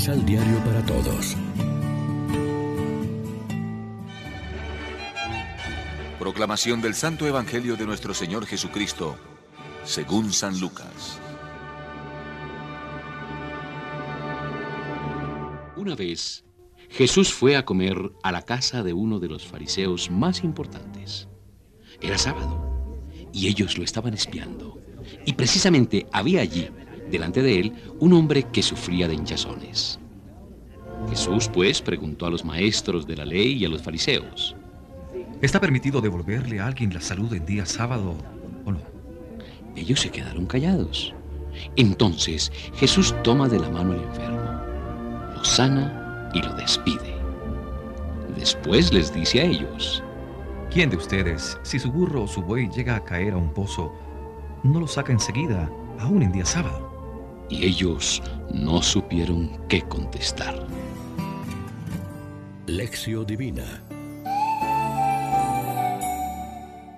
Misal Diario para Todos. Proclamación del Santo Evangelio de nuestro Señor Jesucristo, según San Lucas. Una vez, Jesús fue a comer a la casa de uno de los fariseos más importantes. Era sábado y ellos lo estaban espiando. Y precisamente había allí, delante de él, un hombre que sufría de hinchazones. Jesús, pues, preguntó a los maestros de la ley y a los fariseos. ¿Está permitido devolverle a alguien la salud en día sábado o no? Ellos se quedaron callados. Entonces Jesús toma de la mano al enfermo, lo sana y lo despide. Después les dice a ellos, ¿quién de ustedes, si su burro o su buey llega a caer a un pozo, no lo saca enseguida, aún en día sábado? Y ellos no supieron qué contestar. Lección Divina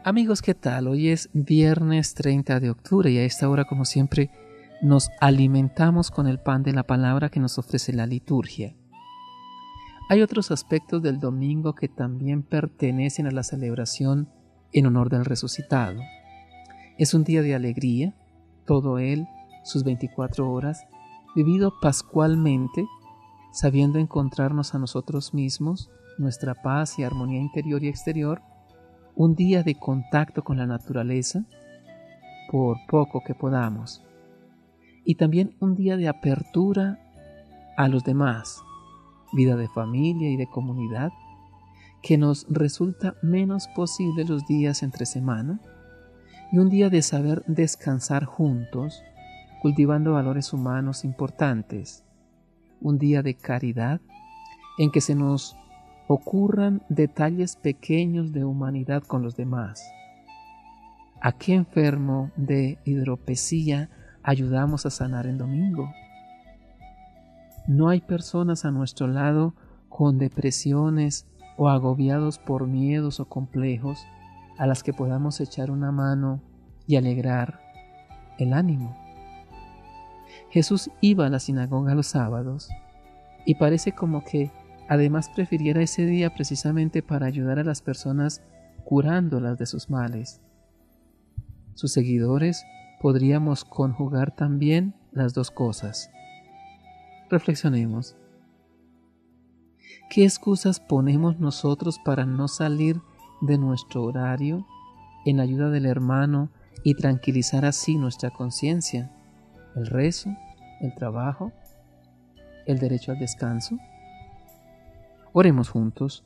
Amigos, ¿qué tal? Hoy es viernes 30 de octubre y a esta hora, como siempre, nos alimentamos con el pan de la palabra que nos ofrece la liturgia. Hay otros aspectos del domingo que también pertenecen a la celebración en honor del resucitado. Es un día de alegría, todo él, sus 24 horas, vivido pascualmente, sabiendo encontrarnos a nosotros mismos, nuestra paz y armonía interior y exterior, un día de contacto con la naturaleza, por poco que podamos, y también un día de apertura a los demás, vida de familia y de comunidad, que nos resulta menos posible los días entre semana, y un día de saber descansar juntos, cultivando valores humanos importantes, un día de caridad en que se nos ocurran detalles pequeños de humanidad con los demás. ¿A qué enfermo de hidropesía ayudamos a sanar en domingo? No hay personas a nuestro lado con depresiones o agobiados por miedos o complejos a las que podamos echar una mano y alegrar el ánimo. Jesús iba a la sinagoga los sábados y parece como que además prefiriera ese día precisamente para ayudar a las personas curándolas de sus males. Sus seguidores podríamos conjugar también las dos cosas. Reflexionemos. ¿Qué excusas ponemos nosotros para no salir de nuestro horario en ayuda del hermano y tranquilizar así nuestra conciencia? ¿El rezo? ¿El trabajo? ¿El derecho al descanso? Oremos juntos.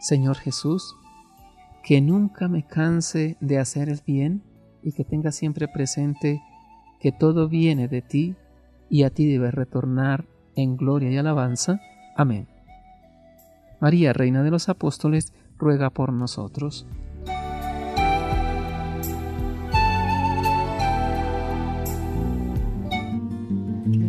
Señor Jesús, que nunca me canse de hacer el bien y que tenga siempre presente que todo viene de ti y a ti debe retornar en gloria y alabanza. Amén. María, Reina de los Apóstoles, ruega por nosotros.